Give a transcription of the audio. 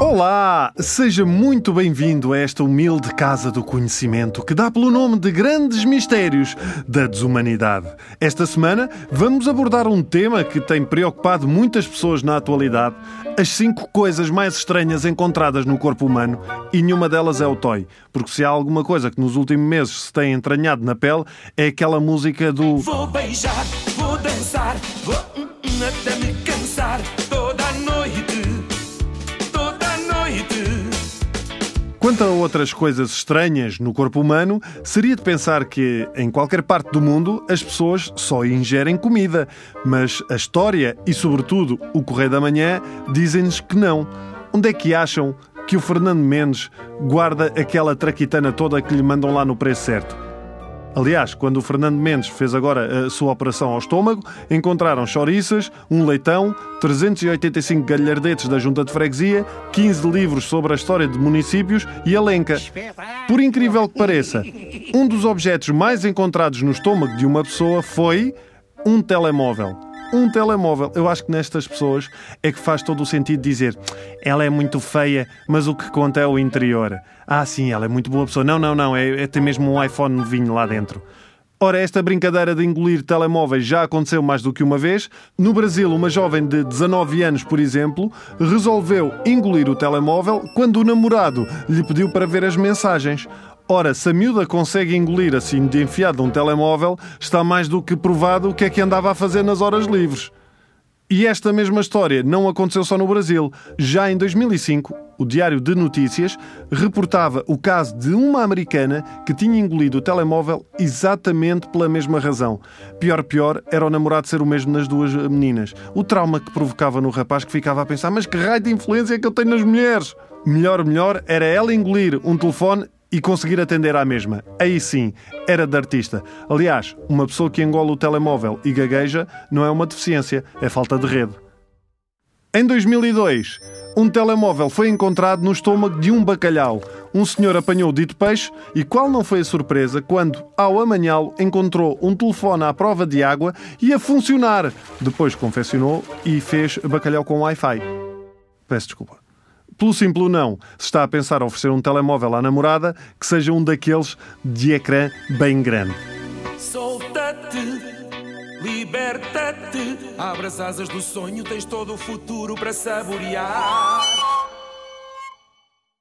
Olá! Seja muito bem-vindo a esta humilde casa do conhecimento que dá pelo nome de Grandes Mistérios da Desumanidade. Esta semana vamos abordar um tema que tem preocupado muitas pessoas na atualidade: as cinco coisas mais estranhas encontradas no corpo humano e nenhuma delas é o toy. Porque se há alguma coisa que nos últimos meses se tem entranhado na pele é aquela música do Vou beijar, vou dançar, vou Quanto a outras coisas estranhas no corpo humano, seria de pensar que, em qualquer parte do mundo, as pessoas só ingerem comida. Mas a história e, sobretudo, o Correio da Manhã dizem-nos que não. Onde é que acham que o Fernando Mendes guarda aquela traquitana toda que lhe mandam lá no preço certo? Aliás, quando o Fernando Mendes fez agora a sua operação ao estômago, encontraram chouriças, um leitão, 385 galhardetes da Junta de Freguesia, 15 livros sobre a história de municípios e a lenca. Por incrível que pareça, um dos objetos mais encontrados no estômago de uma pessoa foi um telemóvel. Um telemóvel. Eu acho que nestas pessoas é que faz todo o sentido dizer ela é muito feia, mas o que conta é o interior. Ah, sim, ela é muito boa pessoa. Não, não, não, é, é ter mesmo um iPhone novinho lá dentro. Ora, esta brincadeira de engolir telemóveis já aconteceu mais do que uma vez. No Brasil, uma jovem de 19 anos, por exemplo, resolveu engolir o telemóvel quando o namorado lhe pediu para ver as mensagens. Ora, se a miúda consegue engolir assim de enfiado um telemóvel, está mais do que provado o que é que andava a fazer nas horas livres. E esta mesma história não aconteceu só no Brasil. Já em 2005, o Diário de Notícias reportava o caso de uma americana que tinha engolido o telemóvel exatamente pela mesma razão. Pior, pior, era o namorado ser o mesmo nas duas meninas. O trauma que provocava no rapaz que ficava a pensar: mas que raio de influência é que eu tenho nas mulheres? Melhor, melhor, era ela engolir um telefone e conseguir atender à mesma. Aí sim, era de artista. Aliás, uma pessoa que engola o telemóvel e gagueja não é uma deficiência, é falta de rede. Em 2002, um telemóvel foi encontrado no estômago de um bacalhau. Um senhor apanhou o dito peixe e qual não foi a surpresa quando, ao amanhã-lo, encontrou um telefone à prova de água e a funcionar. Depois confeccionou e fez bacalhau com Wi-Fi. Peço desculpa. Pelo simples não, se está a pensar oferecer um telemóvel à namorada, que seja um daqueles de ecrã bem grande. Solta-te, liberta-te, abre as asas do sonho, tens todo o futuro para saborear.